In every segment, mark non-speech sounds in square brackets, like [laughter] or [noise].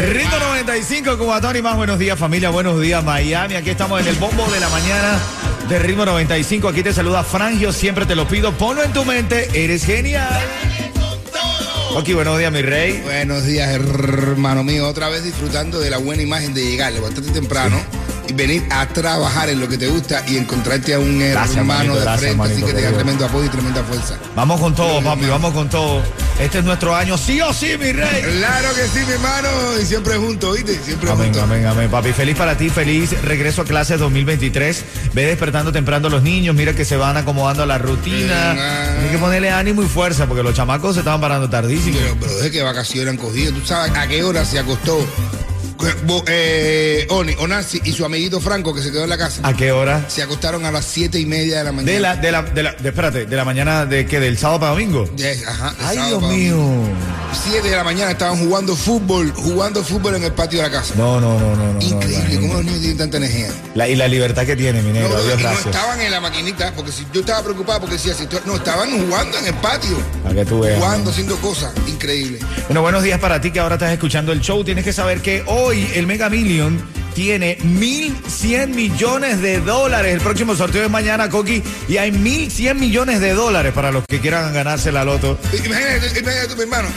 Rito 95, Cubatón y más. Buenos días, familia. Buenos días, Miami. Aquí estamos en el bombo de la mañana de Ritmo 95. Aquí te saluda Frangio. Siempre te lo pido. Ponlo en tu mente. Eres genial. Ok, buenos días, mi rey. Buenos días, hermano mío. Otra vez disfrutando de la buena imagen de llegar, levantarte temprano venir a trabajar en lo que te gusta y encontrarte a un Gracias, hermano manito, de gracias, frente, así que tenga tremendo apoyo y tremenda fuerza. Vamos con todo, papi. Vamos con todo. Este es nuestro año. Sí o sí, mi rey. Claro que sí, mi hermano, y siempre juntos, ¿viste? Siempre Amén, juntos. amén, amén, papi. Feliz para ti, feliz regreso a clases 2023. Ve despertando temprano a los niños, mira que se van acomodando a la rutina. Hay que ponerle ánimo y fuerza porque los chamacos se estaban parando tardísimo. Pero, pero de qué vacaciones han cogido. ¿Tú sabes a qué hora se acostó eh, Oni, Onasi y su amiguito Franco que se quedó en la casa? ¿A qué hora? Se acostaron a las siete y media de la mañana. De la, de la, de la, de- espérate, de la mañana de que del sábado para domingo. Ajá, Ay, Dios mío. domingo. Siete de la mañana estaban jugando fútbol, jugando fútbol en el patio de la casa. No, no, no, no, no. no, Increíble, tanta energía. La- y la libertad que tiene, mi No, negro. no, Dios y no gracias. estaban en la maquinita, porque si yo estaba preocupado porque decía, si no, estaban jugando en el patio, Para que tú veas. jugando, ¿no? haciendo cosas. Increíble. Bueno, buenos días para ti que ahora estás escuchando el show. Tienes que saber que hoy el Mega Million tiene 1.100 millones de dólares. El próximo sorteo es mañana, Coqui, y hay 1.100 millones de dólares para los que quieran ganarse la loto. Imagínate, imagínate tú, mi hermano.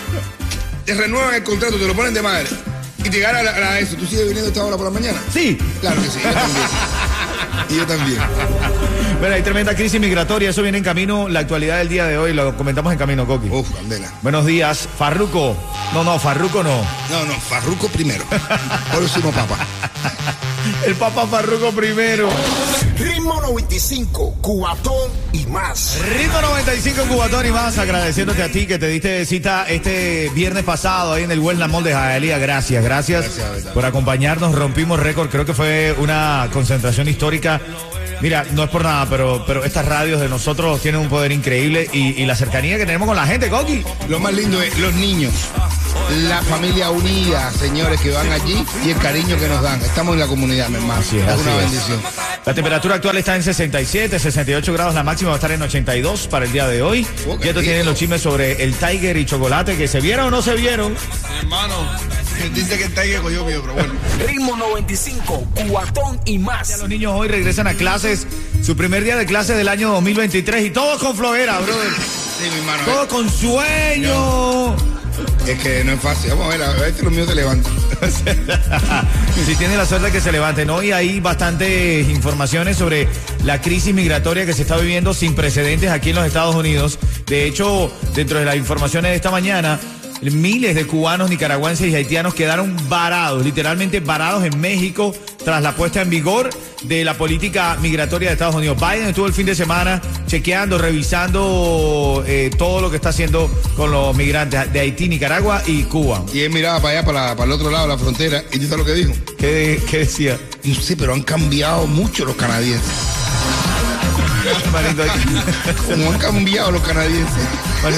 Te renuevan el contrato, te lo ponen de madre. La- la- eso. ¿Tú sigues viniendo a esta hora por la mañana? Sí, Claro que sí, yo también. [laughs] y yo también. pero hay tremenda crisis migratoria. Eso viene en camino. La actualidad del día de hoy lo comentamos en camino, Coqui. Uf, candela. Buenos días, Farruco. No, no, Farruco no. No, no, Farruco primero. Por último, papá. [laughs] El Papa Farruco primero. Ritmo 95, cuatón y más. Ritmo 95 Cubatón y más, agradeciéndote a ti que te diste cita este viernes pasado ahí en el Wellness Mall de Jaelía. Gracias, gracias, por acompañarnos. Rompimos récord, creo que fue una concentración histórica. Mira, no es por nada, pero, pero estas radios de nosotros tienen un poder increíble y, y la cercanía que tenemos con la gente, Coqui. Lo más lindo es los niños. La familia unida, señores, que van allí y el cariño que nos dan. Estamos en la comunidad, mi hermano. Así es, así una es. bendición. La temperatura actual está en 67, 68 grados, la máxima va a estar en 82 para el día de hoy. Oh, qué Ya tú rico. los chismes sobre el Tiger y Chocolate, que se vieron o no se vieron. Hermano, [laughs] dice que está ahí cogió mío, pero bueno. Ritmo 95, cuatón y más. Los niños hoy regresan a clases, su primer día de clases del año 2023 y todos con flojera, brother. Sí, mi hermano. Todos con sueño. Es que no es fácil. Vamos a ver, a ver si los míos se levantan. [laughs] si tienen la suerte que se levanten. Hoy hay bastantes informaciones sobre la crisis migratoria que se está viviendo sin precedentes aquí en los Estados Unidos. De hecho, dentro de las informaciones de esta mañana, miles de cubanos, nicaragüenses y haitianos quedaron varados, literalmente varados en México tras la puesta en vigor de la política migratoria de Estados Unidos. Biden estuvo el fin de semana chequeando, revisando eh, todo lo que está haciendo con los migrantes de Haití, Nicaragua y Cuba. Y él miraba para allá, para, para el otro lado de la frontera, y tú sabes lo que dijo. ¿Qué, qué decía? No sé, pero han cambiado mucho los canadienses. Manito, Como han cambiado los canadienses.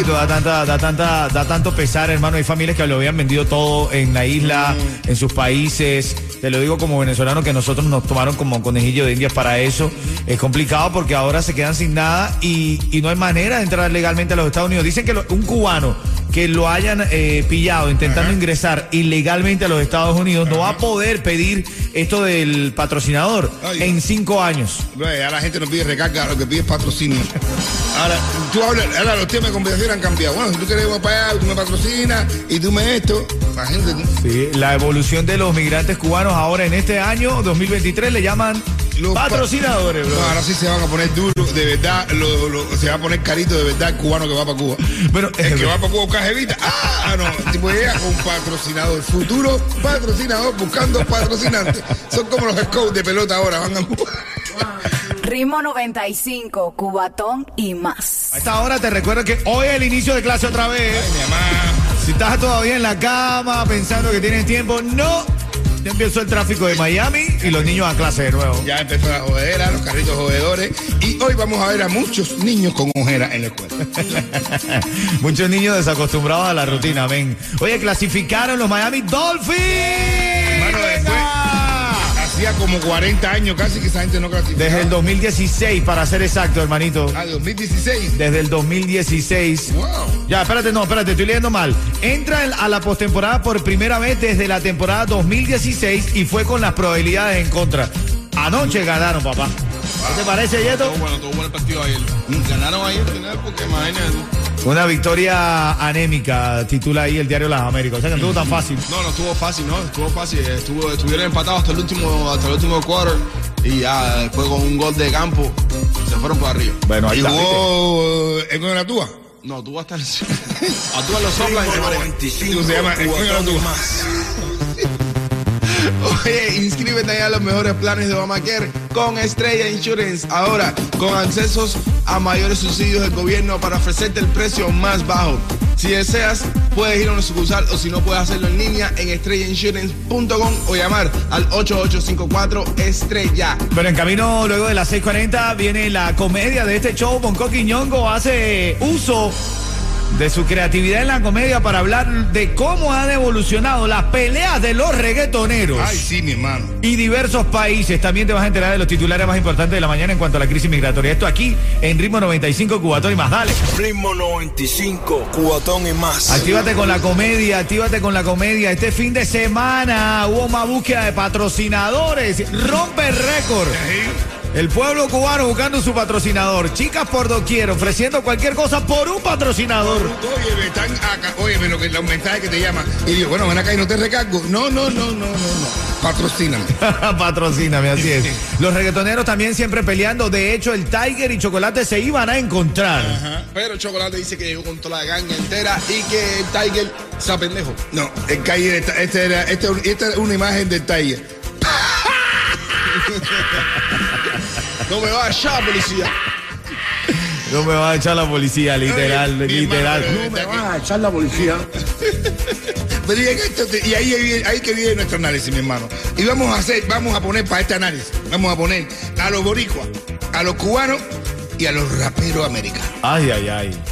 da tanta, da tanta, da tanto pesar, hermano. Hay familias que lo habían vendido todo en la isla, en sus países. Te lo digo como venezolano que nosotros nos tomaron como conejillo de indias para eso. Es complicado porque ahora se quedan sin nada y, y no hay manera de entrar legalmente a los Estados Unidos. Dicen que lo- un cubano que lo hayan eh, pillado intentando ingresar ilegalmente a los Estados Unidos no va a poder pedir esto del patrocinador Ay. en cinco años. Ahora la gente no pide recarga, lo que pide es patrocinio. Ahora, tú hablas, ahora los temas de conversación han cambiado. Bueno, si tú quieres ir para allá, tú me patrocinas y tú me esto. La gente, Sí, la evolución de los migrantes cubanos ahora en este año 2023 le llaman Los patrocinadores, bro. No, ahora sí se van a poner duros, de verdad, lo- lo- se va a poner carito de verdad el cubano que va para Cuba. Bueno, el que va para Cuba busca jevita. Ah, no, [laughs] tipo llega con patrocinador, futuro patrocinador buscando patrocinantes. Son como los scouts de pelota ahora, van a Cuba. Ritmo 95, Cubatón y más. A esta hora te recuerdo que hoy es el inicio de clase otra vez. Ay, mi mamá. Si estás todavía en la cama pensando que tienes tiempo, no. Ya empezó el tráfico de Miami y los niños a clase de nuevo. Ya empezó la jodera, los carritos jodedores. Y hoy vamos a ver a muchos niños con ojera en la escuela. [laughs] Muchos niños desacostumbrados a la rutina, ven. Oye, clasificaron los Miami Dolphins. Hacía como 40 años casi que esa gente no clasificaba. Desde el 2016, para ser exacto, hermanito. Ah, 2016. Desde el 2016. Wow. Ya, espérate, no, espérate, estoy leyendo mal. Entra en- a la postemporada por primera vez desde la temporada 2016 y fue con las probabilidades en contra. Anoche ganaron, papá. ¿Qué te parece, Yeto? Todo bueno, todo bueno el partido ayer. Ganaron ayer al final porque imagínate. Una victoria anémica, titula ahí el diario Las Américas. O sea que no estuvo tan fácil. No, no estuvo fácil, no, estuvo fácil. Estuvo, estuvieron empatados hasta el último, hasta el último quarter y ya después con un gol de campo se fueron por arriba. Bueno, ahí ¿Y está. jugó el [laughs] con la túa? No, tú vas a estar a tú los soplan y se manejan. ¿Cómo se llama? El con la túa. Oye, inscríbete a los mejores planes de Obamacare con Estrella Insurance. Ahora, con accesos a mayores subsidios del gobierno para ofrecerte el precio más bajo. Si deseas, puedes ir a una sucursal o si no, puedes hacerlo en línea en estrellainsurance.com o llamar al 8854 Estrella. Pero en camino, luego de las 6:40, viene la comedia de este show. Bonco Quiñongo hace uso de su creatividad en la comedia para hablar de cómo han evolucionado las peleas de los reggaetoneros. Ay, sí, mi hermano. y diversos países. También te vas a enterar de los titulares más importantes de la mañana en cuanto a la crisis migratoria. Esto aquí en Ritmo 95 Cubatón y más. Dale. Ritmo 95, cuatón y más. Actívate con la comedia, actívate con la comedia. Este fin de semana hubo más búsqueda de patrocinadores. Rompe récord. El pueblo cubano buscando su patrocinador. Chicas por doquier, ofreciendo cualquier cosa por un patrocinador. Oye, me están acá. Oye, lo que, los mensajes que te llaman. Y digo, bueno, ven acá y no te recargo. No, no, no, no, no, no. Patrocíname. [laughs] Patrocíname, así es. [laughs] Los reggaetoneros también siempre peleando. De hecho, el Tiger y Chocolate se iban a encontrar. Pero Chocolate dice que llegó con toda la ganga entera y que el Tiger se pendejo. No, el calle, esta, esta era, esta, esta es una imagen del Tiger. [laughs] No me va a echar policía. No me va a echar la policía, literal, mi literal. hermano, No me van a echar la policía. Pero y, en esto te- y ahí, ahí, ahí que viene nuestro análisis, mi hermano. Y vamos a hacer, vamos a poner para este análisis, vamos a poner a los boricuas, a los cubanos y a los raperos americanos. Ay, ay, ay.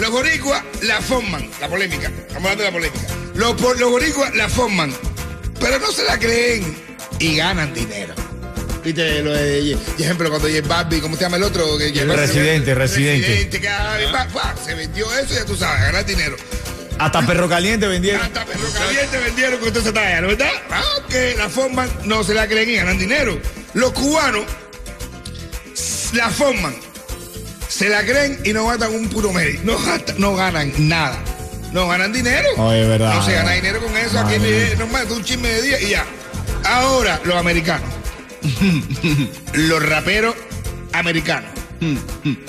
Los boricuas la forman, la polémica, estamos hablando de la polémica. Los, los boricuas la forman, pero no se la creen y ganan dinero. Viste, lo de, y ejemplo, cuando J Barbie, ¿cómo se llama el otro? Que El Residente, Residente. Residente, que, ah, se vendió eso, ya tú sabes, ganar dinero. Hasta perro caliente vendieron. Hasta perro caliente vendieron con esa talla, ¿no verdad? Ah, que la forman, no se la creen y ganan dinero. Los cubanos la forman, se la creen y no gastan un puro medio. No, ganan nada. No ganan dinero. Oye, verdad. No se gana dinero con eso. Aquí es nomás un chisme de día y ya. Ahora, los americanos. [laughs] los raperos americanos.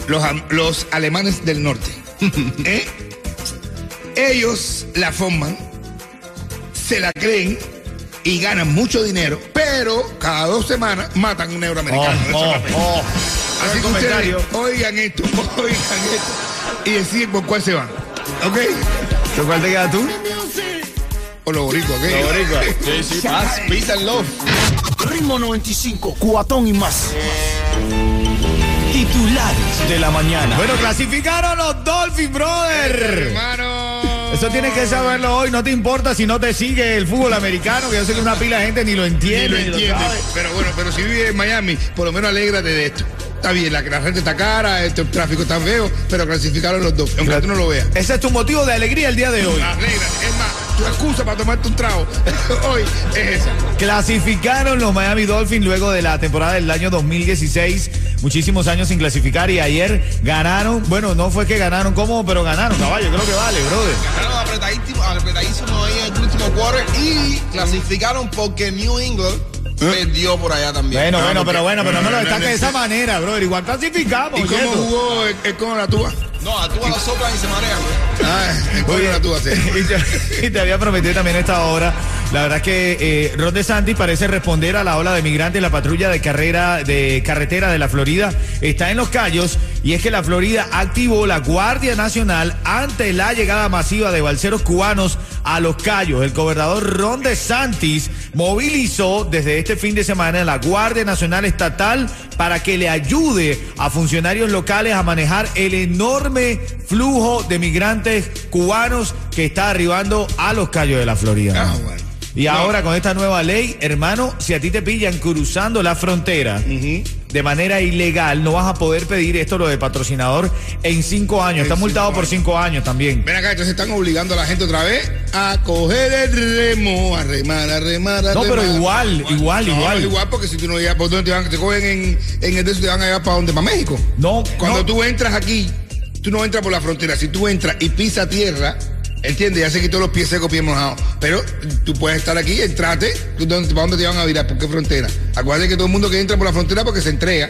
los, los alemanes del norte. [laughs] ¿Eh? Ellos la forman, se la creen y ganan mucho dinero, pero cada dos semanas matan un euro Oh, oh, oh. Así que ustedes oigan esto, [laughs] oigan esto y deciden por cuál se van. ¿Ok? ¿Con cuál te quedas tú? O los boricuas, ¿ok? Sí, sí, paz, peace and love. Ritmo 95, cuatón y más. Titulares de la mañana. Bueno, clasificaron los Dolphins, brother. Hermano. Eso tienes que saberlo hoy. No te importa si no te sigue el fútbol americano, que yo sé que una pila de gente ni lo Ni entiende. lo ni entiende. sabe. Pero bueno, pero si vives en Miami, por lo menos alégrate de esto. Está bien, la, la gente está cara, este, el tráfico está feo, pero clasificaron los dos, aunque tú no lo veas. Ese es tu motivo de alegría el día de hoy. Alégrate. Es más, tu excusa para tomarte un trago [laughs] hoy es esa. Clasificaron los Miami Dolphins luego de la temporada del año 2016. Muchísimos años sin clasificar y ayer ganaron. Bueno, no fue que ganaron como, pero ganaron, caballo. Creo que vale, brother. Ganaron apretadísimo, apretadísimo ahí en el último quarter y clasificaron porque New England perdió por allá también. Bueno, bueno, porque- pero bueno, pero no lo no, destaques de esa manera, brother. Igual clasificamos. ¿Y cómo jugó el, el con la tuba? No, a tú a los soplan y se marean. güey. Ah, [laughs] Oye, la tuba, sí. y, te, y te había prometido también esta hora La verdad que eh, Ron DeSantis parece responder a la ola de migrantes. La patrulla de carrera de carretera de la Florida está en los callos y es que la Florida activó la Guardia Nacional ante la llegada masiva de balseros cubanos a los callos. El gobernador Ron DeSantis movilizó desde este fin de semana la Guardia Nacional Estatal para que le ayude a funcionarios locales a manejar el enorme flujo de migrantes cubanos que está arribando a los callos de la Florida. Ah. Y ahora con esta nueva ley, hermano, si a ti te pillan cruzando la frontera de manera ilegal, no vas a poder pedir esto lo de patrocinador en cinco años. Está multado por cinco años también. Ven acá, entonces están obligando a la gente otra vez a coger el remo, a remar, a remar, a No, pero igual, igual, No, igual. igual, porque si tú no llegas, ¿por dónde te van? Te cogen en, en el de eso, te van a llevar para dónde, para México. No, Cuando no. tú entras aquí, tú no entras por la frontera. Si tú entras y pisas tierra, ¿entiendes? Ya se quitó los pies secos, pies mojados. Pero tú puedes estar aquí, entrate, ¿tú dónde- ¿para dónde te van a virar? ¿Por qué frontera? Acuérdate que todo el mundo que entra por la frontera porque se entrega.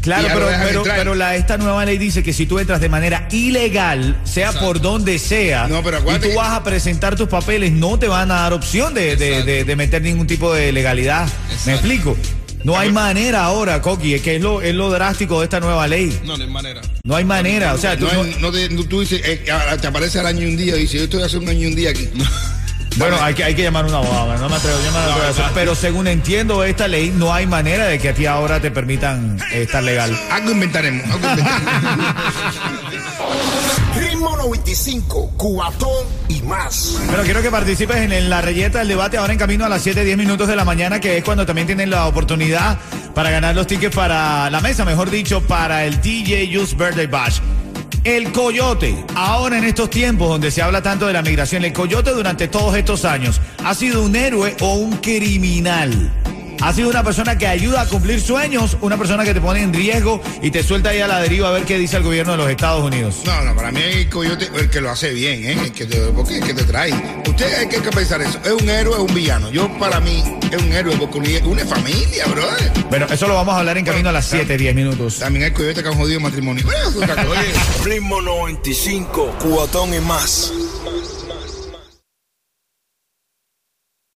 Claro, pero, pero, pero la, esta nueva ley dice que si tú entras de manera ilegal, sea por donde sea, No, pero y tú que- vas a presentar tus papeles, no te van a dar opción de, de- de- de meter ningún tipo de legalidad. ¿Me explico? No hay manera ahora, Coqui, es que es lo, es lo drástico de esta nueva ley. No, no hay manera. No hay manera, o sea, tú No, no- te- no- tú dices, eh, te aparece al año y un día y dices, yo estoy hace un año y un día aquí. [laughs] Bueno, hay que, hay que llamar a un abogado, no me atrevo, me atrevo a hacer. Pero según entiendo esta ley, no hay manera de que a ti ahora te permitan estar legal. Algo inventaremos, algo inventaremos. [laughs] Ritmo 95, Cubatón y más. Pero quiero que participes en, la reyeta del debate ahora en camino a las 7, 10 minutos de la mañana, que es cuando también tienen la oportunidad para ganar los tickets para la mesa, mejor dicho, para el DJ Youth Birthday Bash. El coyote, ahora en estos tiempos donde se habla tanto de la migración, el coyote durante todos estos años ha sido un héroe o un criminal. Ha sido una persona que ayuda a cumplir sueños, una persona que te pone en riesgo y te suelta ahí a la deriva a ver qué dice el gobierno de los Estados Unidos. No, no, para mí el coyote, el que lo hace bien, ¿eh? El que te, porque el que te trae. Usted hay que, pensar eso. ¿Es un héroe o un villano? Yo, para mí, es un héroe porque es una familia, brother. Bueno, eso lo vamos a hablar en camino a las 7, 10 minutos. También hay coyote que han jodido matrimonio. Bueno, eso es. Ritmo 95, Cubatón y más.